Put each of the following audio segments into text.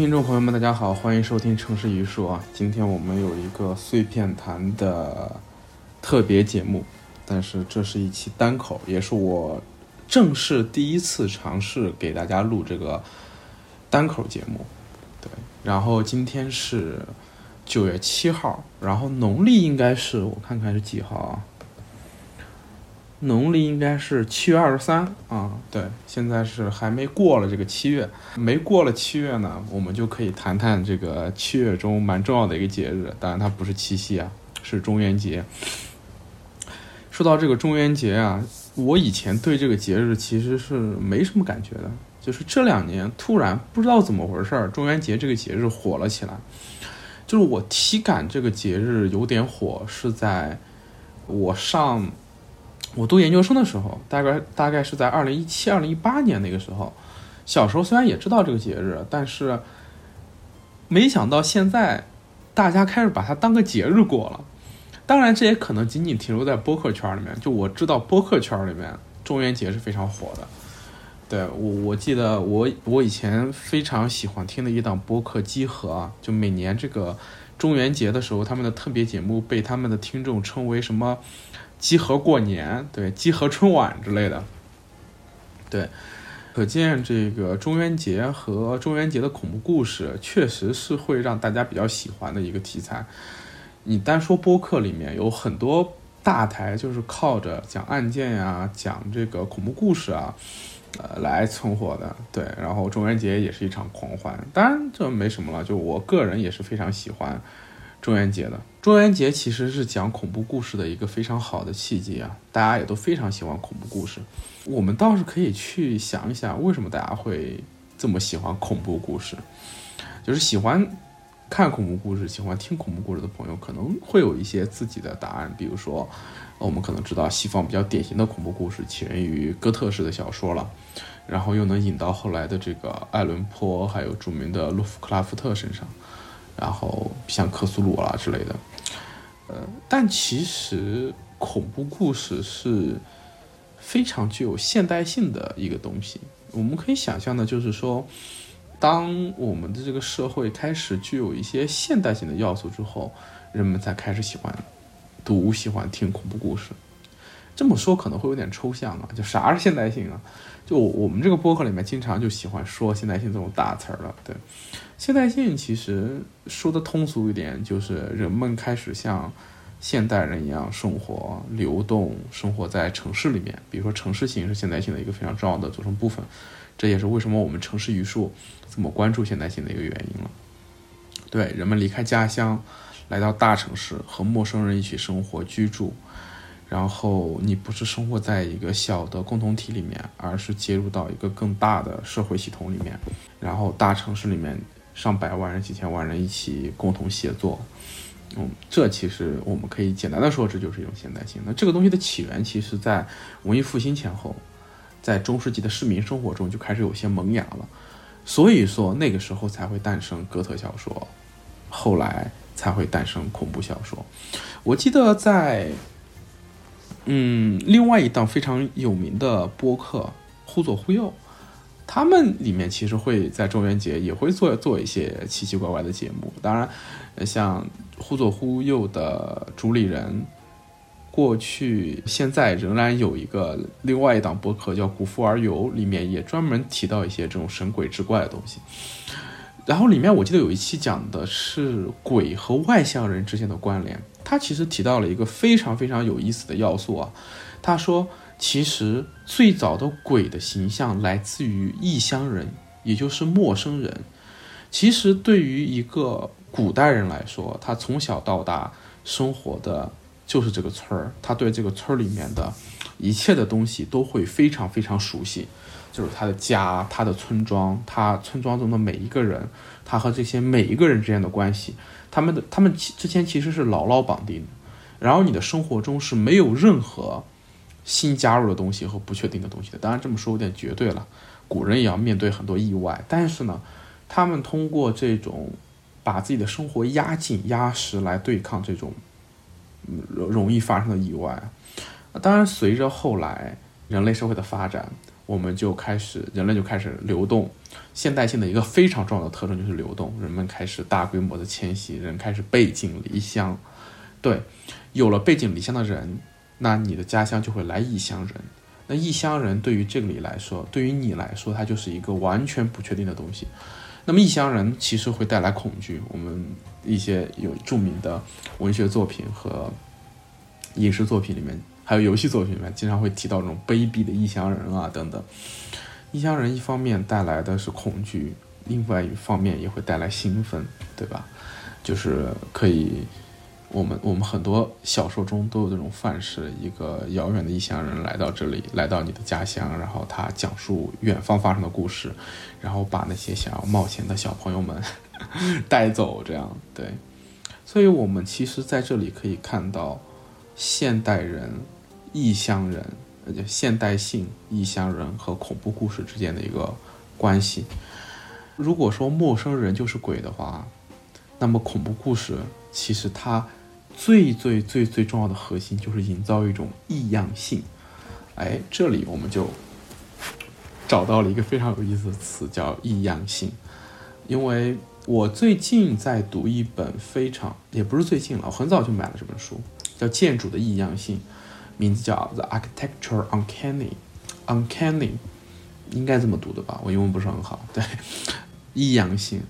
听众朋友们，大家好，欢迎收听城市榆树啊！今天我们有一个碎片谈的特别节目，但是这是一期单口，也是我正式第一次尝试给大家录这个单口节目。对，然后今天是九月七号，然后农历应该是我看看是几号啊？农历应该是七月二十三啊，对，现在是还没过了这个七月，没过了七月呢，我们就可以谈谈这个七月中蛮重要的一个节日，当然它不是七夕啊，是中元节。说到这个中元节啊，我以前对这个节日其实是没什么感觉的，就是这两年突然不知道怎么回事儿，中元节这个节日火了起来，就是我体感这个节日有点火，是在我上。我读研究生的时候，大概大概是在二零一七、二零一八年那个时候。小时候虽然也知道这个节日，但是没想到现在大家开始把它当个节日过了。当然，这也可能仅仅停留在播客圈里面。就我知道，播客圈里面中元节是非常火的。对我，我记得我我以前非常喜欢听的一档播客《集合》，就每年这个中元节的时候，他们的特别节目被他们的听众称为什么？集合过年，对，集合春晚之类的，对，可见这个中元节和中元节的恐怖故事，确实是会让大家比较喜欢的一个题材。你单说播客里面有很多大台，就是靠着讲案件呀、讲这个恐怖故事啊，呃，来存活的。对，然后中元节也是一场狂欢，当然这没什么了，就我个人也是非常喜欢。中元节的中元节其实是讲恐怖故事的一个非常好的契机啊，大家也都非常喜欢恐怖故事。我们倒是可以去想一想，为什么大家会这么喜欢恐怖故事？就是喜欢看恐怖故事、喜欢听恐怖故事的朋友，可能会有一些自己的答案。比如说，我们可能知道西方比较典型的恐怖故事起源于哥特式的小说了，然后又能引到后来的这个爱伦坡，还有著名的洛夫克拉夫特身上。然后像克苏鲁啦之类的，但其实恐怖故事是非常具有现代性的一个东西。我们可以想象的，就是说，当我们的这个社会开始具有一些现代性的要素之后，人们才开始喜欢读、喜欢听恐怖故事。这么说可能会有点抽象啊，就啥是现代性啊？就我们这个播客里面经常就喜欢说现代性这种大词儿了，对。现代性其实说的通俗一点，就是人们开始像现代人一样生活、流动，生活在城市里面。比如说，城市性是现代性的一个非常重要的组成部分，这也是为什么我们城市榆树这么关注现代性的一个原因了。对，人们离开家乡，来到大城市，和陌生人一起生活居住，然后你不是生活在一个小的共同体里面，而是接入到一个更大的社会系统里面，然后大城市里面。上百万人、几千万人一起共同协作，嗯，这其实我们可以简单的说，这就是一种现代性。那这个东西的起源，其实在文艺复兴前后，在中世纪的市民生活中就开始有些萌芽了。所以说那个时候才会诞生哥特小说，后来才会诞生恐怖小说。我记得在，嗯，另外一档非常有名的播客《忽左忽右》。他们里面其实会在中元节也会做做一些奇奇怪怪的节目，当然，像忽左忽右的主理人，过去现在仍然有一个另外一档播客叫《古富而游》，里面也专门提到一些这种神鬼之怪的东西。然后里面我记得有一期讲的是鬼和外乡人之间的关联，他其实提到了一个非常非常有意思的要素啊。他说，其实最早的鬼的形象来自于异乡人，也就是陌生人。其实对于一个古代人来说，他从小到大生活的就是这个村儿，他对这个村儿里面的一切的东西都会非常非常熟悉。就是他的家，他的村庄，他村庄中的每一个人，他和这些每一个人之间的关系，他们的他们之间其实是牢牢绑定的。然后你的生活中是没有任何新加入的东西和不确定的东西的。当然这么说有点绝对了，古人也要面对很多意外。但是呢，他们通过这种把自己的生活压紧压实来对抗这种容易发生的意外。当然，随着后来人类社会的发展。我们就开始，人类就开始流动。现代性的一个非常重要的特征就是流动，人们开始大规模的迁徙，人开始背井离乡。对，有了背井离乡的人，那你的家乡就会来异乡人。那异乡人对于这里来说，对于你来说，它就是一个完全不确定的东西。那么异乡人其实会带来恐惧。我们一些有著名的文学作品和影视作品里面。还有游戏作品里面经常会提到这种卑鄙的异乡人啊等等，异乡人一方面带来的是恐惧，另外一方面也会带来兴奋，对吧？就是可以，我们我们很多小说中都有这种范式，一个遥远的异乡人来到这里，来到你的家乡，然后他讲述远方发生的故事，然后把那些想要冒险的小朋友们 带走，这样对。所以我们其实在这里可以看到现代人。异乡人，而且现代性异乡人和恐怖故事之间的一个关系。如果说陌生人就是鬼的话，那么恐怖故事其实它最最最最重要的核心就是营造一种异样性。哎，这里我们就找到了一个非常有意思的词，叫异样性。因为我最近在读一本非常，也不是最近了，我很早就买了这本书，叫《建筑的异样性》。名字叫 The Architecture Uncanny，Uncanny，应该这么读的吧？我英文不是很好。对，异样性，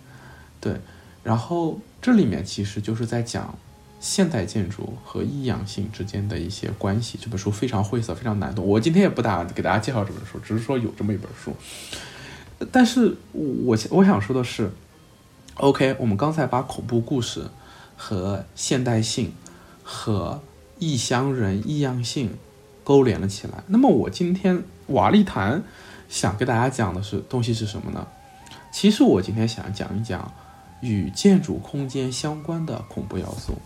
对。然后这里面其实就是在讲现代建筑和异样性之间的一些关系。这本书非常晦涩，非常难懂。我今天也不打给大家介绍这本书，只是说有这么一本书。但是我我想说的是，OK，我们刚才把恐怖故事和现代性和异乡人异样性勾连了起来。那么我今天瓦砾谈想给大家讲的是东西是什么呢？其实我今天想讲一讲与建筑空间相关的恐怖要素。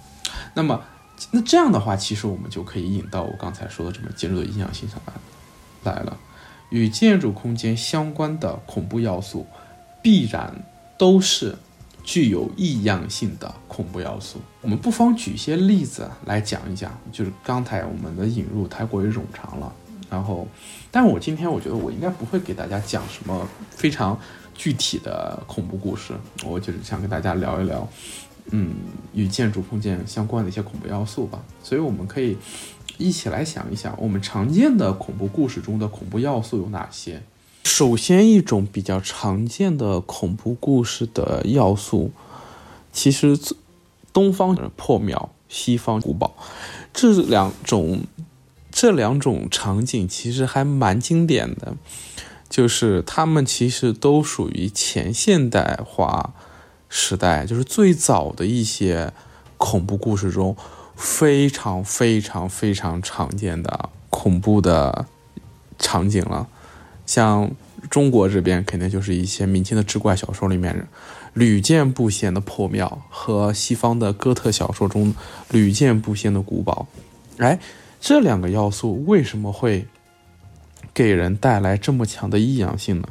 那么那这样的话，其实我们就可以引到我刚才说的这么建筑的异样性上来来了。与建筑空间相关的恐怖要素，必然都是。具有异样性的恐怖要素，我们不妨举一些例子来讲一讲。就是刚才我们的引入太过于冗长了，然后，但我今天我觉得我应该不会给大家讲什么非常具体的恐怖故事，我就是想跟大家聊一聊，嗯，与建筑空间相关的一些恐怖要素吧。所以我们可以一起来想一想，我们常见的恐怖故事中的恐怖要素有哪些。首先，一种比较常见的恐怖故事的要素，其实东方破庙，西方古堡，这两种这两种场景其实还蛮经典的，就是他们其实都属于前现代化时代，就是最早的一些恐怖故事中非常非常非常常见的恐怖的场景了。像中国这边肯定就是一些明清的志怪小说里面屡见不鲜的破庙，和西方的哥特小说中屡见不鲜的古堡。哎，这两个要素为什么会给人带来这么强的异样性呢？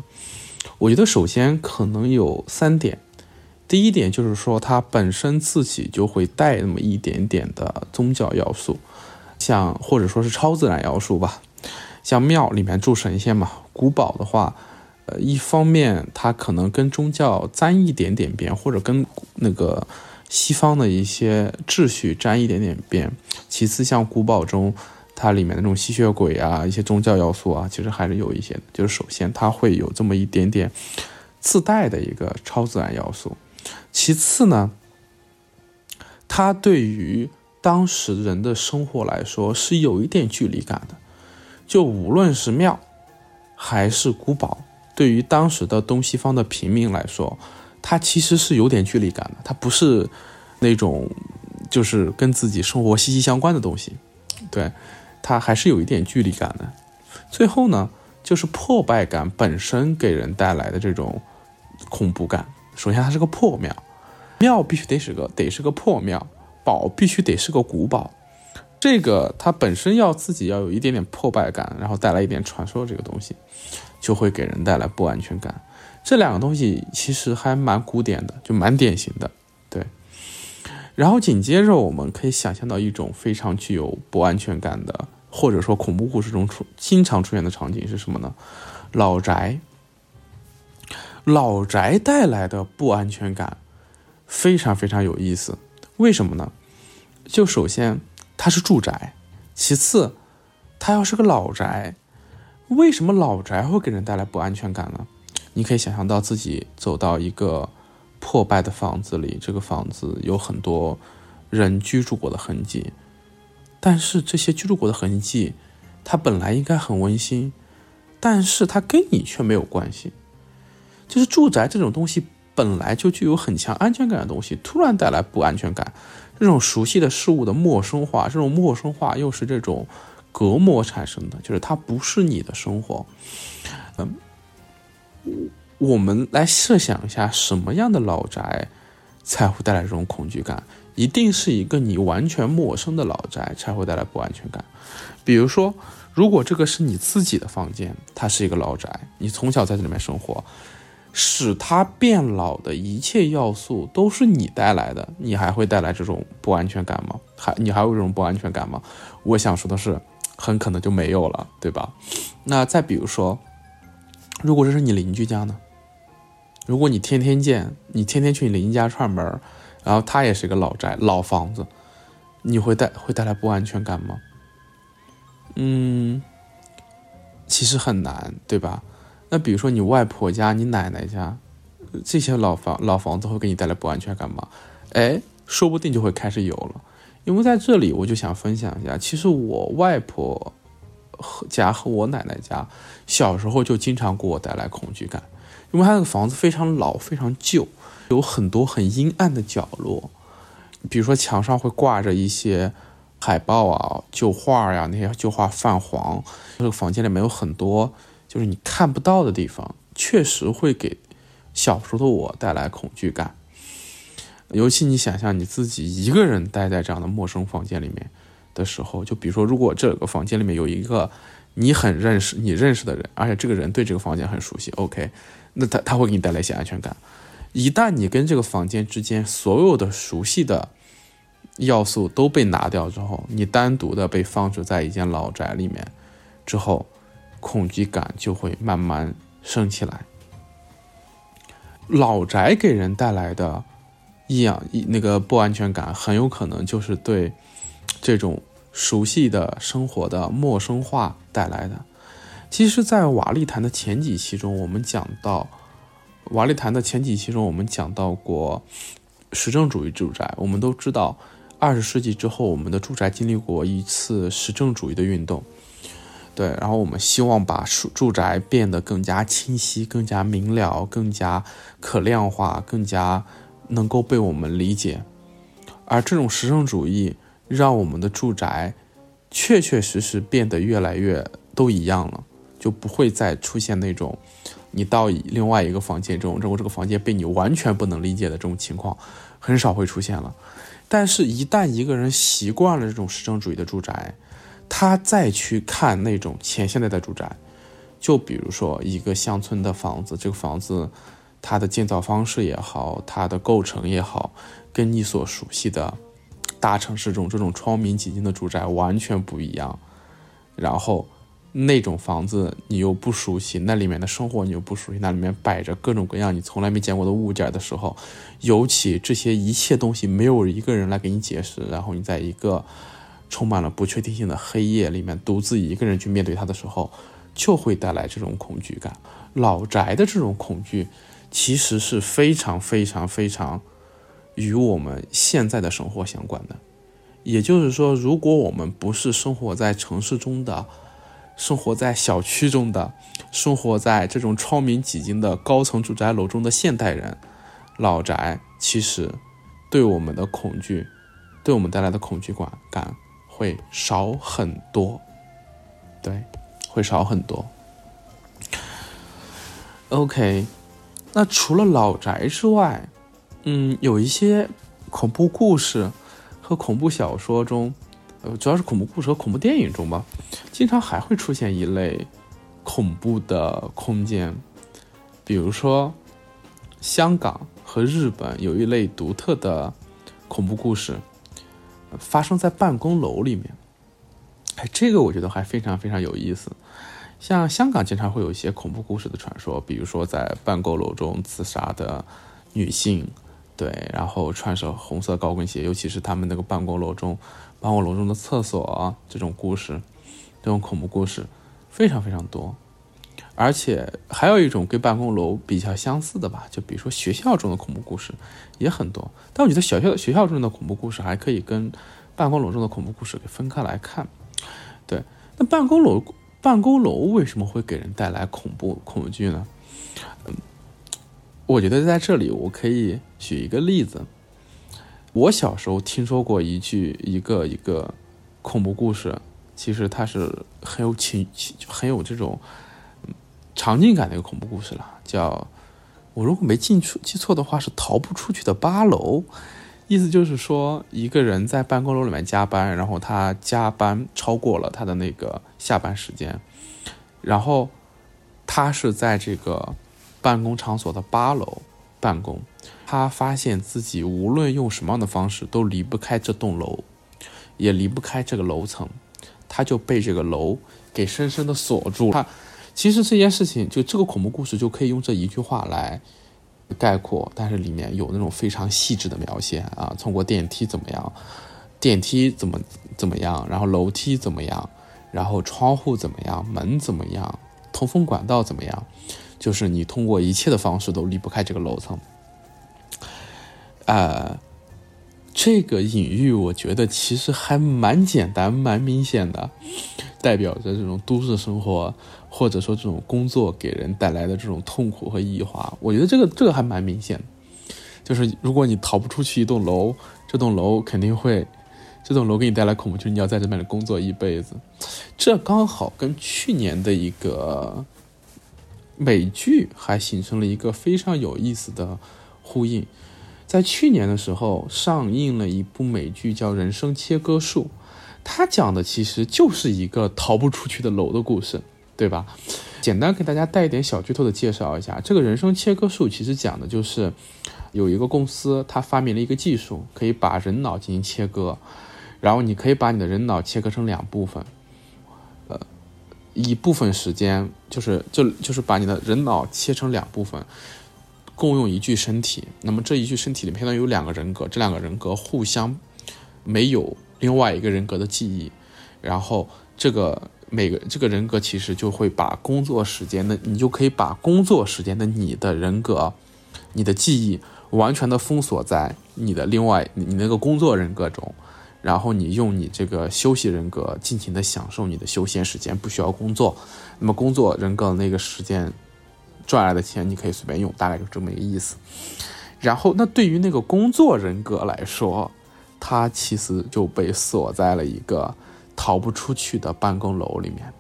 我觉得首先可能有三点。第一点就是说，它本身自己就会带那么一点点的宗教要素，像或者说是超自然要素吧。像庙里面住神仙嘛，古堡的话，呃，一方面它可能跟宗教沾一点点边，或者跟那个西方的一些秩序沾一点点边。其次，像古堡中它里面的那种吸血鬼啊，一些宗教要素啊，其实还是有一些的。就是首先它会有这么一点点自带的一个超自然要素。其次呢，它对于当时人的生活来说是有一点距离感的。就无论是庙还是古堡，对于当时的东西方的平民来说，它其实是有点距离感的。它不是那种就是跟自己生活息息相关的东西，对，它还是有一点距离感的。最后呢，就是破败感本身给人带来的这种恐怖感。首先，它是个破庙，庙必须得是个得是个破庙，堡必须得是个古堡。这个它本身要自己要有一点点破败感，然后带来一点传说，这个东西就会给人带来不安全感。这两个东西其实还蛮古典的，就蛮典型的，对。然后紧接着我们可以想象到一种非常具有不安全感的，或者说恐怖故事中出经常出现的场景是什么呢？老宅。老宅带来的不安全感非常非常有意思，为什么呢？就首先。它是住宅，其次，它要是个老宅，为什么老宅会给人带来不安全感呢？你可以想象到自己走到一个破败的房子里，这个房子有很多人居住过的痕迹，但是这些居住过的痕迹，它本来应该很温馨，但是它跟你却没有关系。就是住宅这种东西本来就具有很强安全感的东西，突然带来不安全感。这种熟悉的事物的陌生化，这种陌生化又是这种隔膜产生的，就是它不是你的生活。嗯，我们来设想一下，什么样的老宅才会带来这种恐惧感？一定是一个你完全陌生的老宅才会带来不安全感。比如说，如果这个是你自己的房间，它是一个老宅，你从小在这里面生活。使它变老的一切要素都是你带来的，你还会带来这种不安全感吗？还你还有这种不安全感吗？我想说的是，很可能就没有了，对吧？那再比如说，如果这是你邻居家呢？如果你天天见，你天天去你邻居家串门，然后他也是一个老宅、老房子，你会带会带来不安全感吗？嗯，其实很难，对吧？那比如说你外婆家、你奶奶家，这些老房老房子会给你带来不安全感吗？哎，说不定就会开始有了。因为在这里，我就想分享一下，其实我外婆和家和我奶奶家小时候就经常给我带来恐惧感，因为他那个房子非常老、非常旧，有很多很阴暗的角落，比如说墙上会挂着一些海报啊、旧画呀，那些旧画泛黄，这个房间里面有很多。就是你看不到的地方，确实会给小时候的我带来恐惧感。尤其你想象你自己一个人待在这样的陌生房间里面的时候，就比如说，如果这个房间里面有一个你很认识、你认识的人，而且这个人对这个房间很熟悉，OK，那他他会给你带来一些安全感。一旦你跟这个房间之间所有的熟悉的要素都被拿掉之后，你单独的被放置在一间老宅里面之后。恐惧感就会慢慢升起来。老宅给人带来的异样、那个不安全感，很有可能就是对这种熟悉的生活的陌生化带来的。其实，在瓦砾谈的前几期中，我们讲到瓦砾谈的前几期中，我们讲到过实证主义住宅。我们都知道，二十世纪之后，我们的住宅经历过一次实证主义的运动。对，然后我们希望把住住宅变得更加清晰、更加明了、更加可量化、更加能够被我们理解。而这种实证主义让我们的住宅确确实实变得越来越都一样了，就不会再出现那种你到另外一个房间中，后这个房间被你完全不能理解的这种情况，很少会出现了。但是，一旦一个人习惯了这种实证主义的住宅，他再去看那种前现代的住宅，就比如说一个乡村的房子，这个房子它的建造方式也好，它的构成也好，跟你所熟悉的大城市中这种窗明几净的住宅完全不一样。然后那种房子你又不熟悉，那里面的生活你又不熟悉，那里面摆着各种各样你从来没见过的物件的时候，尤其这些一切东西没有一个人来给你解释，然后你在一个。充满了不确定性的黑夜里面，独自一个人去面对它的时候，就会带来这种恐惧感。老宅的这种恐惧，其实是非常非常非常与我们现在的生活相关的。也就是说，如果我们不是生活在城市中的，生活在小区中的，生活在这种窗明几净的高层住宅楼中的现代人，老宅其实对我们的恐惧，对我们带来的恐惧感感会少很多，对，会少很多。OK，那除了老宅之外，嗯，有一些恐怖故事和恐怖小说中，呃，主要是恐怖故事和恐怖电影中吧，经常还会出现一类恐怖的空间，比如说香港和日本有一类独特的恐怖故事，发生在办公楼里面。哎，这个我觉得还非常非常有意思。像香港经常会有一些恐怖故事的传说，比如说在办公楼中自杀的女性，对，然后穿着红色高跟鞋，尤其是他们那个办公楼中，办公楼中的厕所这种故事，这种恐怖故事非常非常多。而且还有一种跟办公楼比较相似的吧，就比如说学校中的恐怖故事也很多。但我觉得学校学校中的恐怖故事还可以跟办公楼中的恐怖故事给分开来看。对，那办公楼。办公楼为什么会给人带来恐怖恐惧呢？嗯，我觉得在这里我可以举一个例子。我小时候听说过一句一个一个恐怖故事，其实它是很有情很有这种场景感的一个恐怖故事了，叫我如果没记错记错的话是逃不出去的八楼。意思就是说，一个人在办公楼里面加班，然后他加班超过了他的那个下班时间，然后他是在这个办公场所的八楼办公，他发现自己无论用什么样的方式都离不开这栋楼，也离不开这个楼层，他就被这个楼给深深的锁住了。其实这件事情，就这个恐怖故事，就可以用这一句话来。概括，但是里面有那种非常细致的描写啊，通过电梯怎么样，电梯怎么怎么样，然后楼梯怎么样，然后窗户怎么样，门怎么样，通风管道怎么样，就是你通过一切的方式都离不开这个楼层。呃，这个隐喻我觉得其实还蛮简单、蛮明显的，代表着这种都市生活。或者说这种工作给人带来的这种痛苦和异化，我觉得这个这个还蛮明显的。就是如果你逃不出去一栋楼，这栋楼肯定会，这栋楼给你带来恐怖，就是你要在这边工作一辈子。这刚好跟去年的一个美剧还形成了一个非常有意思的呼应。在去年的时候上映了一部美剧叫《人生切割术》，它讲的其实就是一个逃不出去的楼的故事。对吧？简单给大家带一点小剧透的介绍一下，这个人生切割术其实讲的就是有一个公司，它发明了一个技术，可以把人脑进行切割，然后你可以把你的人脑切割成两部分，呃，一部分时间就是就就是把你的人脑切成两部分，共用一具身体。那么这一具身体里面相当于有两个人格，这两个人格互相没有另外一个人格的记忆，然后这个。每个这个人格其实就会把工作时间的，你就可以把工作时间的你的人格、你的记忆完全的封锁在你的另外你那个工作人格中，然后你用你这个休息人格尽情的享受你的休闲时间，不需要工作。那么工作人格那个时间赚来的钱你可以随便用，大概就这么一个意思。然后那对于那个工作人格来说，他其实就被锁在了一个。逃不出去的办公楼里面，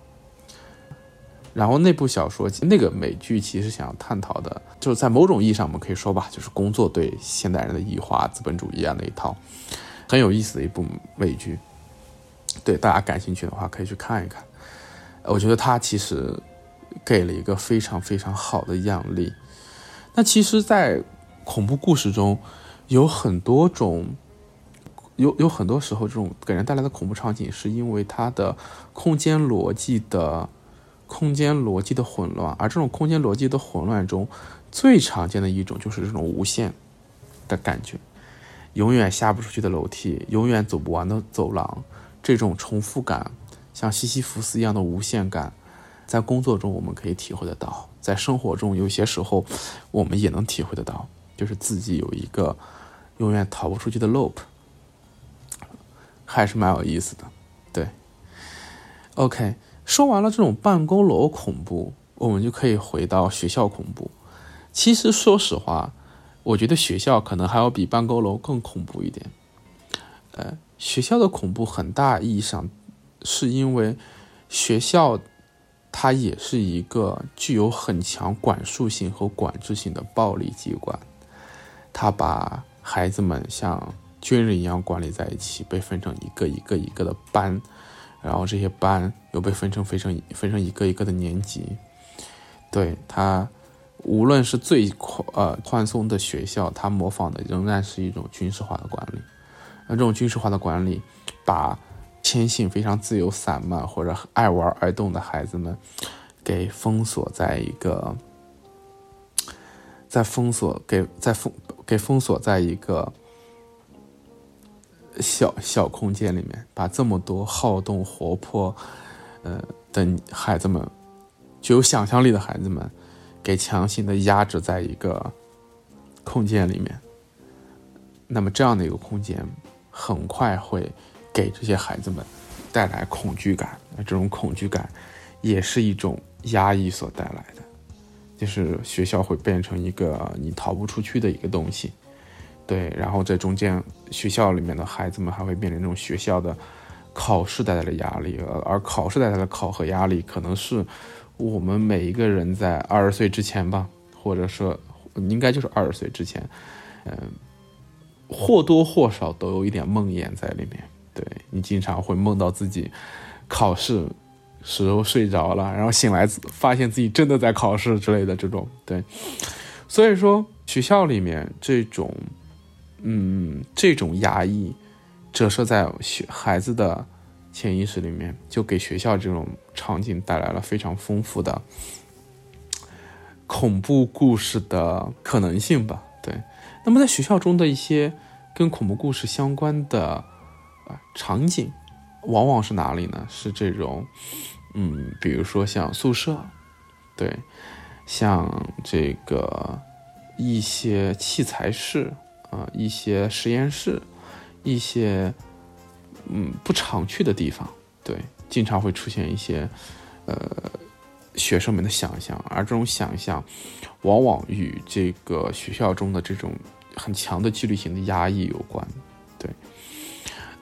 然后那部小说、那个美剧其实想要探讨的，就是在某种意义上，我们可以说吧，就是工作对现代人的异化、资本主义啊那一套，很有意思的一部美剧。对大家感兴趣的话，可以去看一看。我觉得它其实给了一个非常非常好的样例。那其实，在恐怖故事中有很多种。有有很多时候，这种给人带来的恐怖场景，是因为它的空间逻辑的空间逻辑的混乱，而这种空间逻辑的混乱中，最常见的一种就是这种无限的感觉，永远下不出去的楼梯，永远走不完的走廊，这种重复感，像西西弗斯一样的无限感，在工作中我们可以体会得到。在生活中有些时候我们也能体会得到，就是自己有一个永远逃不出去的 loop，还是蛮有意思的。对，OK，说完了这种办公楼恐怖，我们就可以回到学校恐怖。其实说实话，我觉得学校可能还要比办公楼更恐怖一点。呃，学校的恐怖很大意义上是因为学校它也是一个具有很强管束性和管制性的暴力机关，它把孩子们像军人一样管理在一起，被分成一个一个一个的班，然后这些班又被分成分成分成一个一个的年级，对他。无论是最宽呃宽松的学校，他模仿的仍然是一种军事化的管理。那这种军事化的管理，把天性非常自由散漫或者爱玩爱动的孩子们，给封锁在一个，在封锁给在封给封锁在一个小小空间里面，把这么多好动活泼，呃的孩子们，具有想象力的孩子们。给强行的压制在一个空间里面，那么这样的一个空间，很快会给这些孩子们带来恐惧感。这种恐惧感，也是一种压抑所带来的，就是学校会变成一个你逃不出去的一个东西。对，然后在中间，学校里面的孩子们还会面临这种学校的考试带来的压力，而考试带来的考核压力，可能是。我们每一个人在二十岁之前吧，或者说应该就是二十岁之前，嗯，或多或少都有一点梦魇在里面。对你经常会梦到自己考试时候睡着了，然后醒来发现自己真的在考试之类的这种。对，所以说学校里面这种，嗯，这种压抑折射在学孩子的。潜意识里面就给学校这种场景带来了非常丰富的恐怖故事的可能性吧。对，那么在学校中的一些跟恐怖故事相关的啊场景，往往是哪里呢？是这种，嗯，比如说像宿舍，对，像这个一些器材室啊，一些实验室，一些。嗯，不常去的地方，对，经常会出现一些，呃，学生们的想象，而这种想象，往往与这个学校中的这种很强的纪律性的压抑有关，对。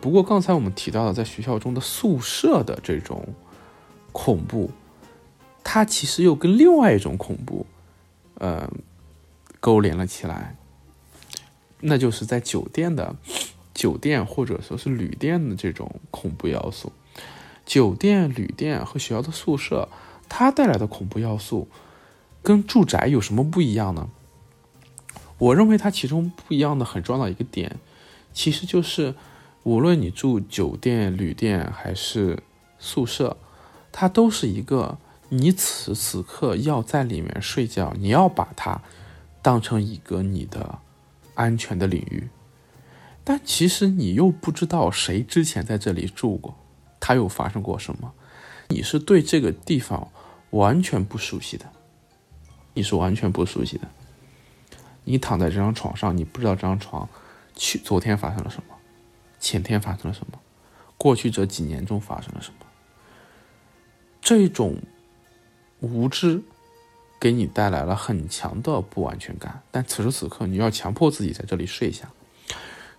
不过刚才我们提到的，在学校中的宿舍的这种恐怖，它其实又跟另外一种恐怖，呃，勾连了起来，那就是在酒店的。酒店或者说是旅店的这种恐怖要素，酒店、旅店和学校的宿舍，它带来的恐怖要素，跟住宅有什么不一样呢？我认为它其中不一样的很重要的一个点，其实就是，无论你住酒店、旅店还是宿舍，它都是一个你此时此刻要在里面睡觉，你要把它当成一个你的安全的领域。但其实你又不知道谁之前在这里住过，他又发生过什么，你是对这个地方完全不熟悉的，你是完全不熟悉的。你躺在这张床上，你不知道这张床去昨天发生了什么，前天发生了什么，过去这几年中发生了什么。这种无知给你带来了很强的不安全感，但此时此刻你要强迫自己在这里睡下。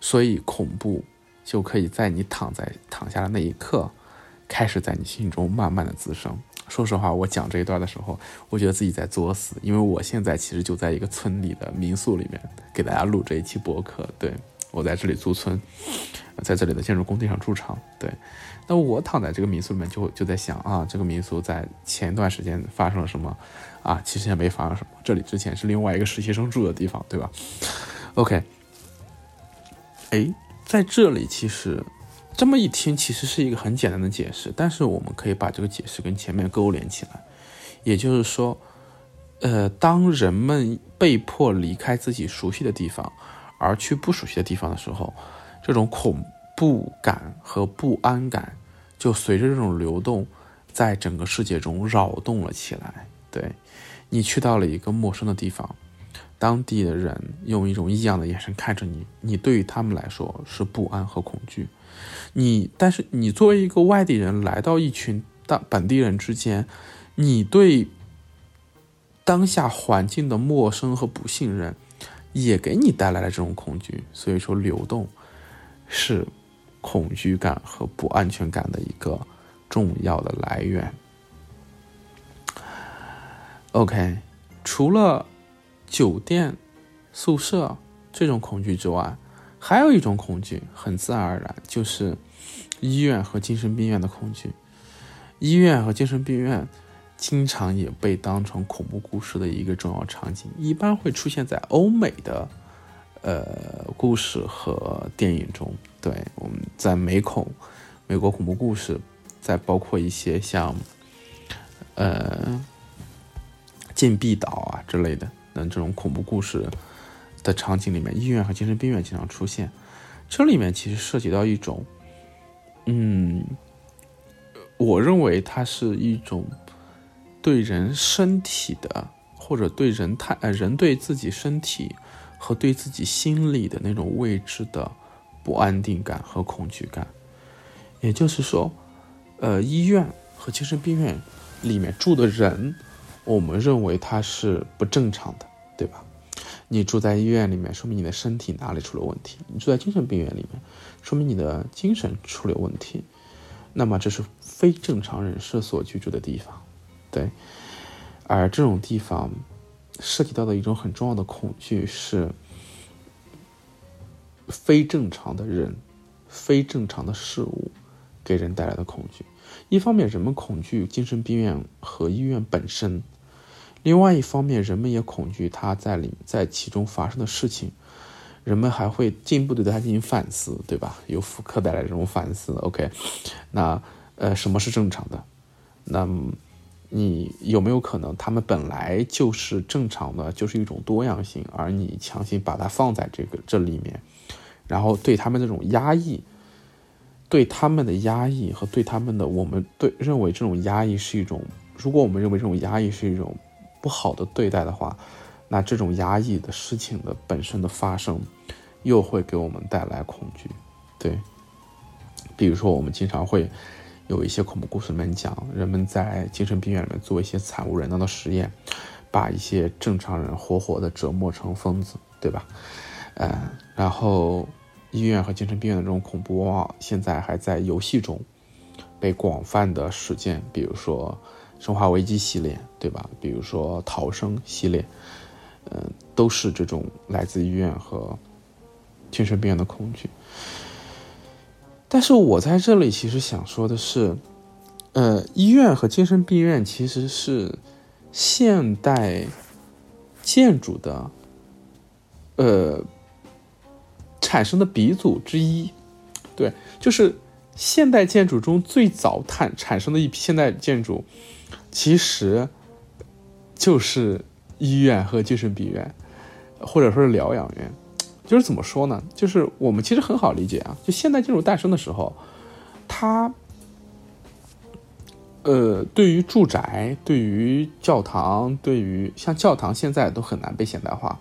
所以恐怖就可以在你躺在躺下的那一刻，开始在你心中慢慢的滋生。说实话，我讲这一段的时候，我觉得自己在作死，因为我现在其实就在一个村里的民宿里面给大家录这一期播客。对我在这里租村，在这里的建筑工地上驻场。对，那我躺在这个民宿里面，就就在想啊，这个民宿在前一段时间发生了什么？啊，其实也没发生什么。这里之前是另外一个实习生住的地方，对吧？OK。哎，在这里其实这么一听，其实是一个很简单的解释，但是我们可以把这个解释跟前面勾连起来，也就是说，呃，当人们被迫离开自己熟悉的地方，而去不熟悉的地方的时候，这种恐怖感和不安感就随着这种流动，在整个世界中扰动了起来。对，你去到了一个陌生的地方，当地的人用一种异样的眼神看着你，你对于他们来说是不安和恐惧。你，但是你作为一个外地人来到一群当本地人之间，你对当下环境的陌生和不信任，也给你带来了这种恐惧。所以说，流动是恐惧感和不安全感的一个重要的来源。OK，除了酒店、宿舍这种恐惧之外，还有一种恐惧，很自然而然，就是医院和精神病院的恐惧。医院和精神病院经常也被当成恐怖故事的一个重要场景，一般会出现在欧美的呃故事和电影中。对，我们在美恐、美国恐怖故事，再包括一些像呃。禁闭岛啊之类的，那这种恐怖故事的场景里面，医院和精神病院经常出现。这里面其实涉及到一种，嗯，我认为它是一种对人身体的，或者对人太呃人对自己身体和对自己心理的那种未知的不安定感和恐惧感。也就是说，呃，医院和精神病院里面住的人。我们认为它是不正常的，对吧？你住在医院里面，说明你的身体哪里出了问题；你住在精神病院里面，说明你的精神出了问题。那么这是非正常人士所居住的地方，对。而这种地方涉及到的一种很重要的恐惧是非正常的人、非正常的事物给人带来的恐惧。一方面，人们恐惧精神病院和医院本身。另外一方面，人们也恐惧他在里在其中发生的事情，人们还会进一步对他进行反思，对吧？由福柯带来这种反思。OK，那呃，什么是正常的？那你有没有可能，他们本来就是正常的，就是一种多样性，而你强行把它放在这个这里面，然后对他们这种压抑，对他们的压抑和对他们的，我们对认为这种压抑是一种，如果我们认为这种压抑是一种。不好的对待的话，那这种压抑的事情的本身的发生，又会给我们带来恐惧。对，比如说我们经常会有一些恐怖故事里面讲，人们在精神病院里面做一些惨无人道的实验，把一些正常人活活的折磨成疯子，对吧？嗯，然后医院和精神病院的这种恐怖往往现在还在游戏中被广泛的实践，比如说。生化危机系列，对吧？比如说逃生系列，嗯，都是这种来自医院和精神病院的恐惧。但是我在这里其实想说的是，呃，医院和精神病院其实是现代建筑的，呃，产生的鼻祖之一。对，就是现代建筑中最早产产生的一批现代建筑。其实，就是医院和精神病院，或者说是疗养院，就是怎么说呢？就是我们其实很好理解啊。就现代建筑诞生的时候，它，呃，对于住宅、对于教堂、对于像教堂，现在都很难被现代化。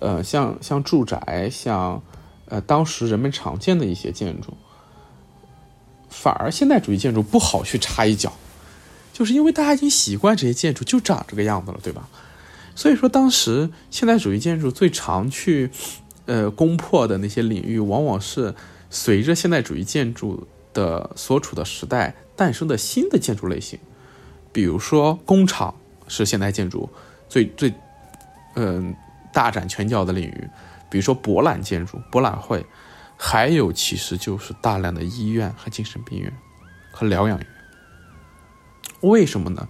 呃，像像住宅，像呃当时人们常见的一些建筑，反而现代主义建筑不好去插一脚。就是因为大家已经习惯这些建筑就长这个样子了，对吧？所以说，当时现代主义建筑最常去，呃，攻破的那些领域，往往是随着现代主义建筑的所处的时代诞生的新的建筑类型。比如说，工厂是现代建筑最最，嗯，大展拳脚的领域。比如说，博览建筑、博览会，还有其实就是大量的医院和精神病院和疗养院。为什么呢？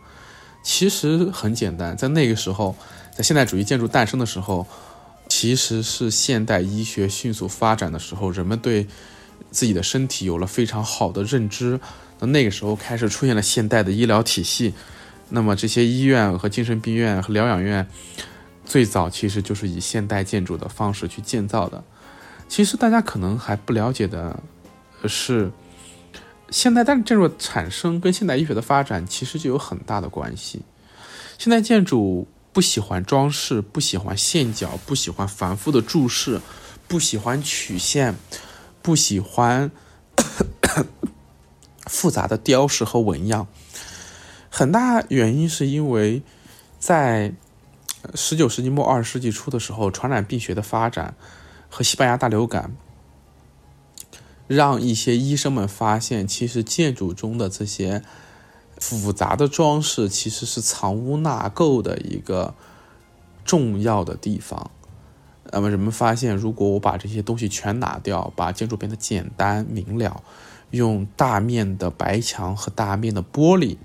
其实很简单，在那个时候，在现代主义建筑诞生的时候，其实是现代医学迅速发展的时候，人们对自己的身体有了非常好的认知。那那个时候开始出现了现代的医疗体系。那么这些医院和精神病院和疗养院，最早其实就是以现代建筑的方式去建造的。其实大家可能还不了解的是。现代但是建筑产生跟现代医学的发展其实就有很大的关系。现代建筑不喜欢装饰，不喜欢线角，不喜欢繁复的注释，不喜欢曲线，不喜欢 复杂的雕饰和纹样。很大原因是因为在十九世纪末二十世纪初的时候，传染病学的发展和西班牙大流感，让一些医生们发现，其实建筑中的这些。复杂的装饰其实是藏污纳垢的一个重要的地方。那么人们发现，如果我把这些东西全拿掉，把建筑变得简单明了，用大面的白墙和大面的玻璃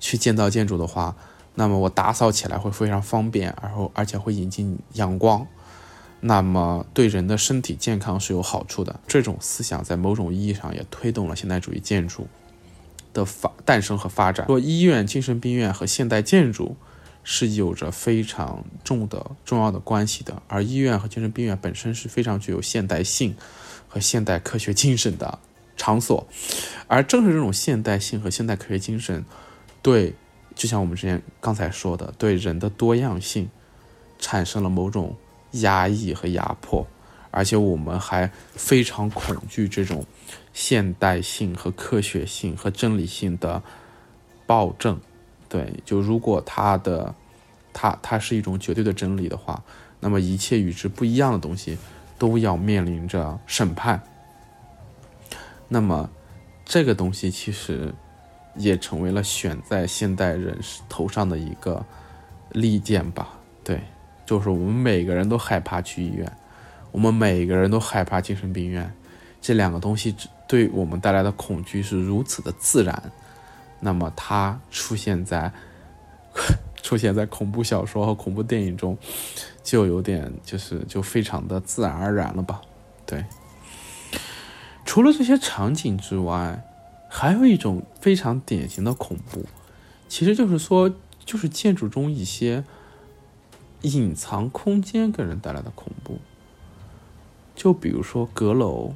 去建造建筑的话，那么我打扫起来会非常方便，然后而且会引进阳光，那么对人的身体健康是有好处的。这种思想在某种意义上也推动了现代主义建筑。的发诞生和发展，说医院、精神病院和现代建筑是有着非常重的重要的关系的，而医院和精神病院本身是非常具有现代性和现代科学精神的场所，而正是这种现代性和现代科学精神，对，就像我们之前刚才说的，对人的多样性产生了某种压抑和压迫。而且我们还非常恐惧这种现代性和科学性和真理性的暴政，对，就如果它的它它是一种绝对的真理的话，那么一切与之不一样的东西都要面临着审判。那么这个东西其实也成为了选在现代人头上的一个利剑吧？对，就是我们每个人都害怕去医院。我们每个人都害怕精神病院，这两个东西对我们带来的恐惧是如此的自然，那么它出现在 出现在恐怖小说和恐怖电影中，就有点就是就非常的自然而然了吧？对。除了这些场景之外，还有一种非常典型的恐怖，其实就是说，就是建筑中一些隐藏空间给人带来的恐怖。就比如说阁楼，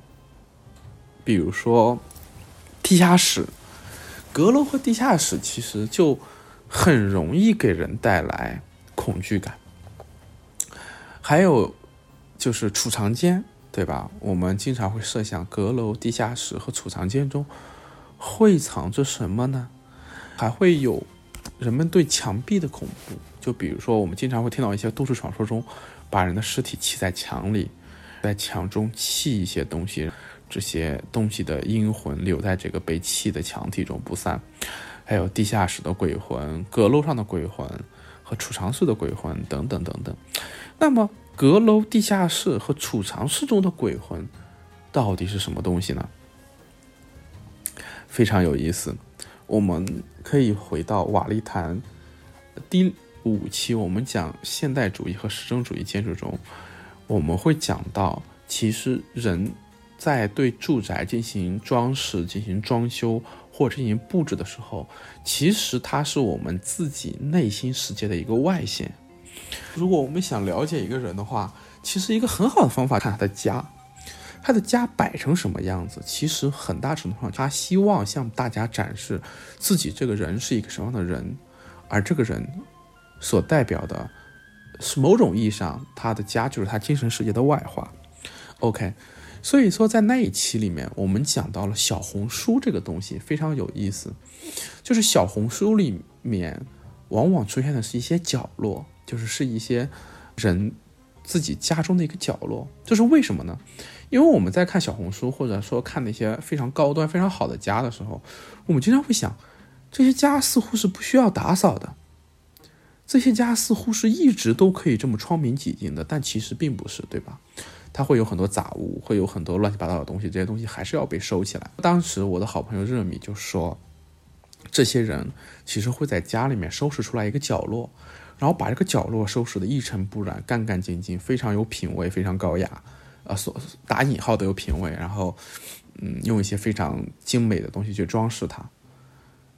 比如说地下室，阁楼和地下室其实就很容易给人带来恐惧感。还有就是储藏间，对吧？我们经常会设想阁楼、地下室和储藏间中会藏着什么呢？还会有人们对墙壁的恐怖，就比如说我们经常会听到一些都市传说中，把人的尸体砌在墙里。在墙中砌一些东西，这些东西的阴魂留在这个被砌的墙体中不散。还有地下室的鬼魂、阁楼上的鬼魂和储藏室的鬼魂等等等等。那么，阁楼、地下室和储藏室中的鬼魂到底是什么东西呢？非常有意思。我们可以回到瓦砾坛第五期，我们讲现代主义和实证主义建筑中。我们会讲到，其实人在对住宅进行装饰、进行装修或者进行布置的时候，其实它是我们自己内心世界的一个外显。如果我们想了解一个人的话，其实一个很好的方法看他的家，他的家摆成什么样子，其实很大程度上他希望向大家展示自己这个人是一个什么样的人，而这个人所代表的。是某种意义上，他的家就是他精神世界的外化。OK，所以说在那一期里面，我们讲到了小红书这个东西非常有意思，就是小红书里面往往出现的是一些角落，就是是一些人自己家中的一个角落。这是为什么呢？因为我们在看小红书或者说看那些非常高端、非常好的家的时候，我们经常会想，这些家似乎是不需要打扫的。这些家似乎是一直都可以这么窗明几净的，但其实并不是，对吧？它会有很多杂物，会有很多乱七八糟的东西，这些东西还是要被收起来。当时我的好朋友热米就说，这些人其实会在家里面收拾出来一个角落，然后把这个角落收拾得一尘不染、干干净净，非常有品味，非常高雅，呃，所打引号的有品味，然后，嗯，用一些非常精美的东西去装饰它。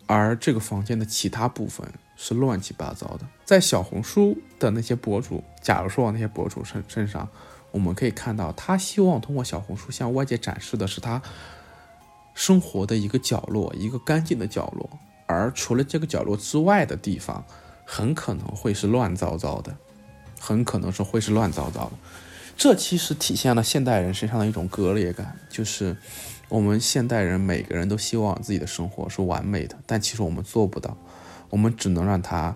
而这个房间的其他部分是乱七八糟的。在小红书的那些博主，假如说那些博主身身上，我们可以看到，他希望通过小红书向外界展示的是他生活的一个角落，一个干净的角落。而除了这个角落之外的地方，很可能会是乱糟糟的，很可能是会是乱糟糟的。这其实体现了现代人身上的一种割裂感，就是我们现代人每个人都希望自己的生活是完美的，但其实我们做不到，我们只能让他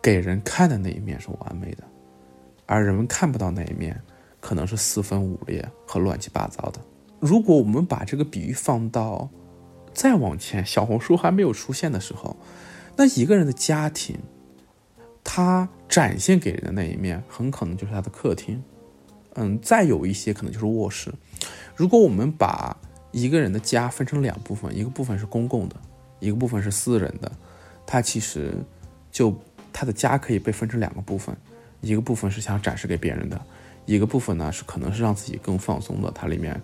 给人看的那一面是完美的，而人们看不到那一面，可能是四分五裂和乱七八糟的。如果我们把这个比喻放到再往前，小红书还没有出现的时候，那一个人的家庭。他展现给人的那一面，很可能就是他的客厅，嗯，再有一些可能就是卧室。如果我们把一个人的家分成两部分，一个部分是公共的，一个部分是私人的，他其实就他的家可以被分成两个部分，一个部分是想展示给别人的，一个部分呢是可能是让自己更放松的，它里面。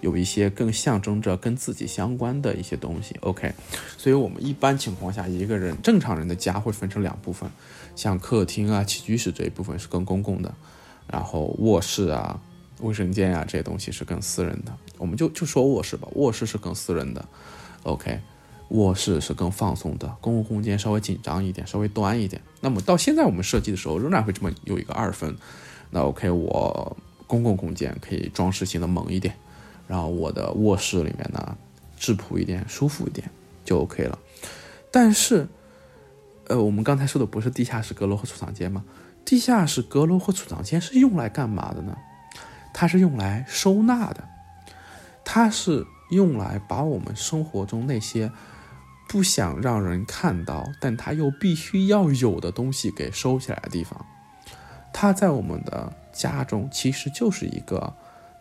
有一些更象征着跟自己相关的一些东西，OK，所以我们一般情况下，一个人正常人的家会分成两部分，像客厅啊、起居室这一部分是更公共的，然后卧室啊、卫生间啊这些东西是更私人的。我们就就说卧室吧，卧室是更私人的，OK，卧室是更放松的，公共空间稍微紧张一点，稍微端一点。那么到现在我们设计的时候，仍然会这么有一个二分。那 OK，我公共空间可以装饰性的猛一点。然后我的卧室里面呢，质朴一点，舒服一点就 OK 了。但是，呃，我们刚才说的不是地下室阁楼和储藏间吗？地下室阁楼和储藏间是用来干嘛的呢？它是用来收纳的，它是用来把我们生活中那些不想让人看到，但它又必须要有的东西给收起来的地方。它在我们的家中其实就是一个。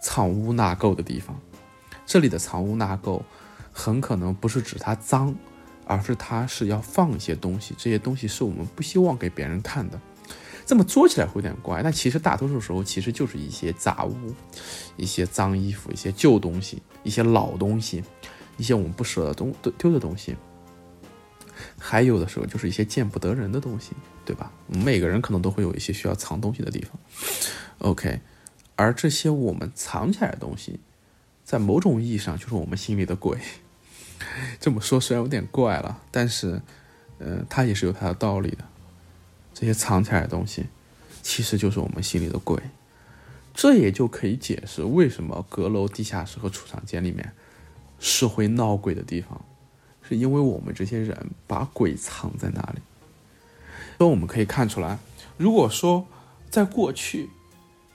藏污纳垢的地方，这里的藏污纳垢很可能不是指它脏，而是它是要放一些东西，这些东西是我们不希望给别人看的。这么做起来会有点怪，但其实大多数时候其实就是一些杂物、一些脏衣服、一些旧东西、一些老东西、一些我们不舍得东丢的东西，还有的时候就是一些见不得人的东西，对吧？每个人可能都会有一些需要藏东西的地方。OK。而这些我们藏起来的东西，在某种意义上就是我们心里的鬼。这么说虽然有点怪了，但是，呃，它也是有它的道理的。这些藏起来的东西，其实就是我们心里的鬼。这也就可以解释为什么阁楼、地下室和储藏间里面是会闹鬼的地方，是因为我们这些人把鬼藏在那里。所以我们可以看出来，如果说在过去，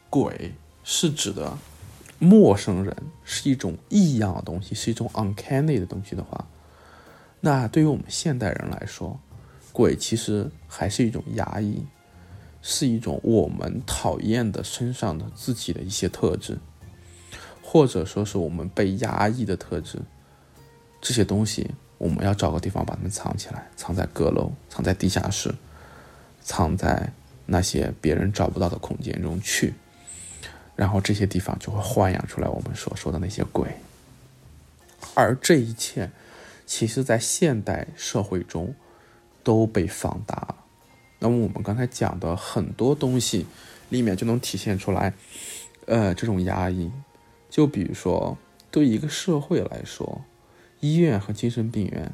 鬼。是指的陌生人是一种异样的东西，是一种 uncanny 的东西的话，那对于我们现代人来说，鬼其实还是一种压抑，是一种我们讨厌的身上的自己的一些特质，或者说是我们被压抑的特质。这些东西我们要找个地方把它们藏起来，藏在阁楼，藏在地下室，藏在那些别人找不到的空间中去。然后这些地方就会豢养出来我们所说的那些鬼，而这一切，其实在现代社会中都被放大了。那么我们刚才讲的很多东西里面就能体现出来，呃，这种压抑。就比如说，对一个社会来说，医院和精神病院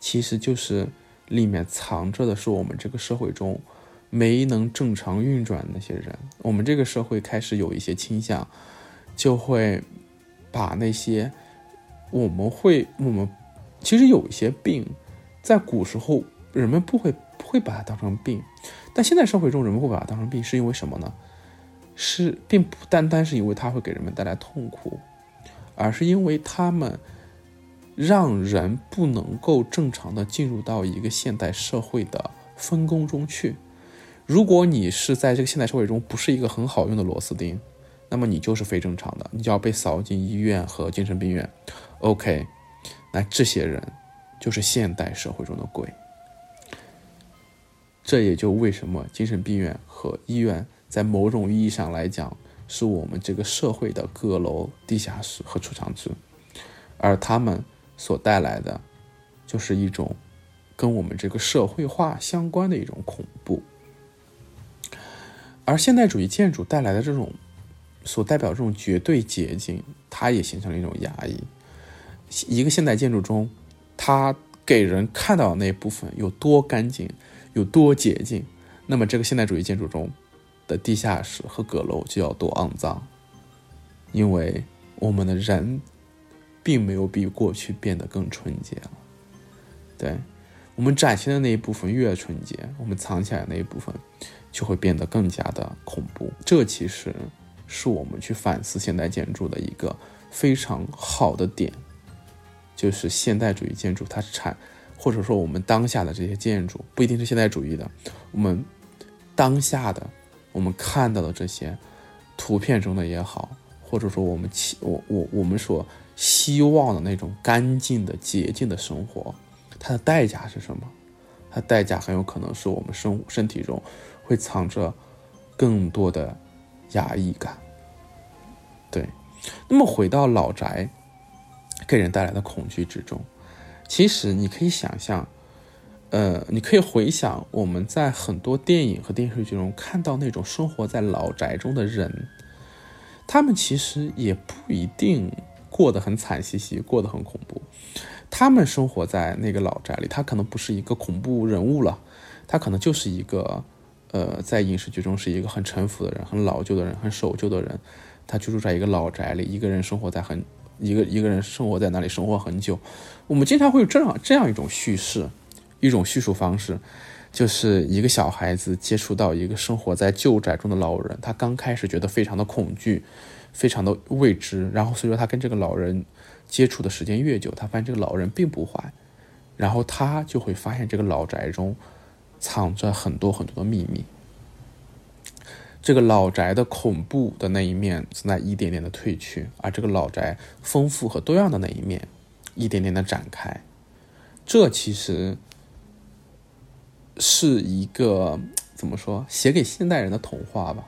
其实就是里面藏着的是我们这个社会中。没能正常运转那些人，我们这个社会开始有一些倾向，就会把那些我们会我们其实有一些病，在古时候人们不会不会把它当成病，但现在社会中人们会把它当成病，是因为什么呢？是并不单单是因为它会给人们带来痛苦，而是因为他们让人不能够正常的进入到一个现代社会的分工中去。如果你是在这个现代社会中不是一个很好用的螺丝钉，那么你就是非正常的，你就要被扫进医院和精神病院。OK，那这些人就是现代社会中的鬼。这也就为什么精神病院和医院在某种意义上来讲，是我们这个社会的阁楼、地下室和储藏室，而他们所带来的，就是一种跟我们这个社会化相关的一种恐怖。而现代主义建筑带来的这种，所代表这种绝对洁净，它也形成了一种压抑。一个现代建筑中，它给人看到的那部分有多干净，有多洁净，那么这个现代主义建筑中的地下室和阁楼就要多肮脏，因为我们的人并没有比过去变得更纯洁了。对我们展现的那一部分越纯洁，我们藏起来那一部分就会变得更加的恐怖。这其实是我们去反思现代建筑的一个非常好的点，就是现代主义建筑它产。或者说，我们当下的这些建筑不一定是现代主义的。我们当下的我们看到的这些图片中的也好，或者说我们期我我我们所希望的那种干净的洁净的生活，它的代价是什么？它代价很有可能是我们生身体中会藏着更多的压抑感。对，那么回到老宅给人带来的恐惧之中。其实你可以想象，呃，你可以回想我们在很多电影和电视剧中看到那种生活在老宅中的人，他们其实也不一定过得很惨兮兮，过得很恐怖。他们生活在那个老宅里，他可能不是一个恐怖人物了，他可能就是一个，呃，在影视剧中是一个很沉浮的人，很老旧的人，很守旧的人。他居住在一个老宅里，一个人生活在很。一个一个人生活在那里，生活很久。我们经常会有这样这样一种叙事，一种叙述方式，就是一个小孩子接触到一个生活在旧宅中的老人，他刚开始觉得非常的恐惧，非常的未知。然后随着他跟这个老人接触的时间越久，他发现这个老人并不坏，然后他就会发现这个老宅中藏着很多很多的秘密。这个老宅的恐怖的那一面正在一点点的褪去，而这个老宅丰富和多样的那一面一点点的展开。这其实是一个怎么说，写给现代人的童话吧？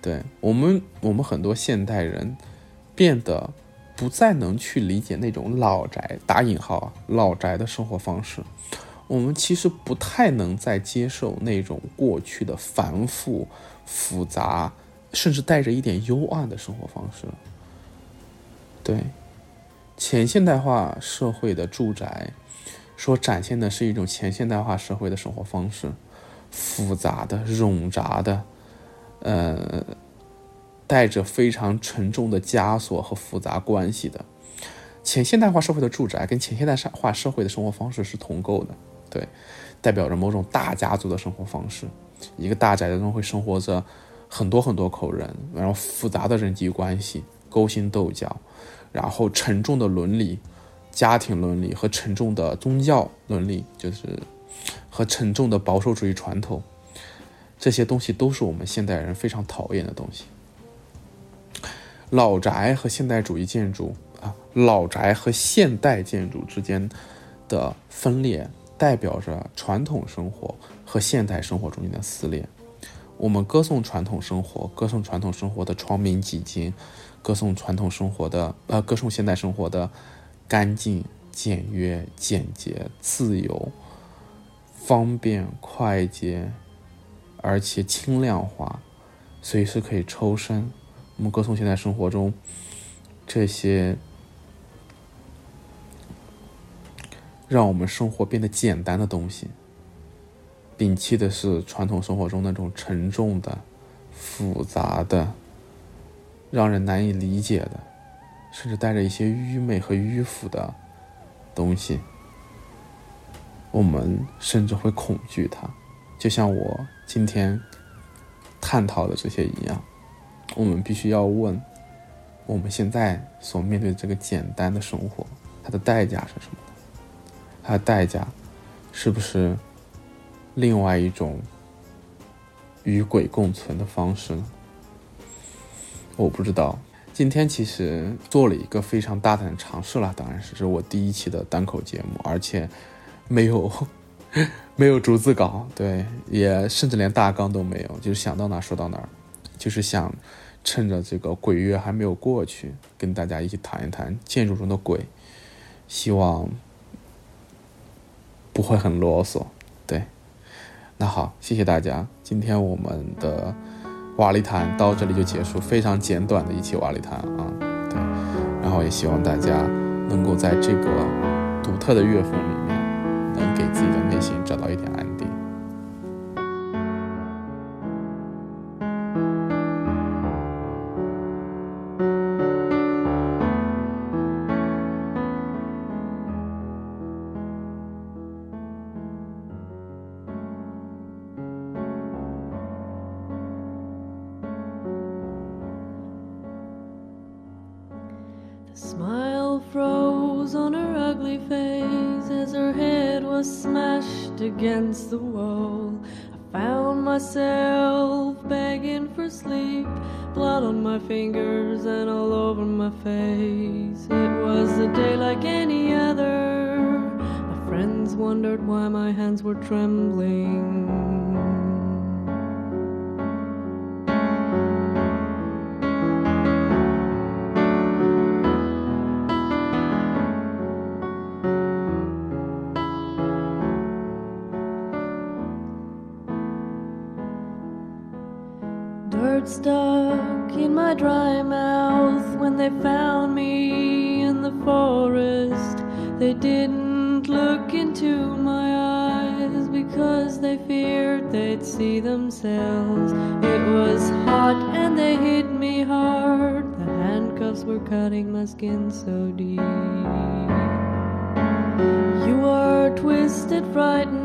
对我们，我们很多现代人变得不再能去理解那种老宅（打引号）老宅的生活方式。我们其实不太能再接受那种过去的繁复、复杂，甚至带着一点幽暗的生活方式。对，前现代化社会的住宅，所展现的是一种前现代化社会的生活方式，复杂的、冗杂的，呃，带着非常沉重的枷锁和复杂关系的。前现代化社会的住宅跟前现代化社会的生活方式是同构的。对，代表着某种大家族的生活方式。一个大宅子中会生活着很多很多口人，然后复杂的人际关系，勾心斗角，然后沉重的伦理、家庭伦理和沉重的宗教伦理，就是和沉重的保守主义传统，这些东西都是我们现代人非常讨厌的东西。老宅和现代主义建筑啊，老宅和现代建筑之间的分裂。代表着传统生活和现代生活中间的撕裂。我们歌颂传统生活，歌颂传统生活的窗明几净，歌颂传统生活的呃，歌颂现代生活的干净、简约、简洁、自由、方便、快捷，而且轻量化，随时可以抽身。我们歌颂现代生活中这些。让我们生活变得简单的东西，摒弃的是传统生活中那种沉重的、复杂的、让人难以理解的，甚至带着一些愚昧和迂腐的东西。我们甚至会恐惧它，就像我今天探讨的这些一样。我们必须要问：我们现在所面对这个简单的生活，它的代价是什么？它的代价，是不是另外一种与鬼共存的方式呢？我不知道。今天其实做了一个非常大胆的尝试了，当然是是我第一期的单口节目，而且没有 没有逐字稿，对，也甚至连大纲都没有，就是想到哪说到哪，就是想趁着这个鬼月还没有过去，跟大家一起谈一谈建筑中的鬼，希望。不会很啰嗦，那好，谢谢大家，今天我们的瓦力谈到这里就结束，非常简短的一期瓦力谈啊，对，然后也希望大家能够在这个独特的乐风里面，能给自己的内心找到一点安宁。stuck in my dry mouth when they found me in the forest. They didn't look into my eyes because they feared they'd see themselves. It was hot and they hit me hard. The handcuffs were cutting my skin so deep. You were twisted, frightened.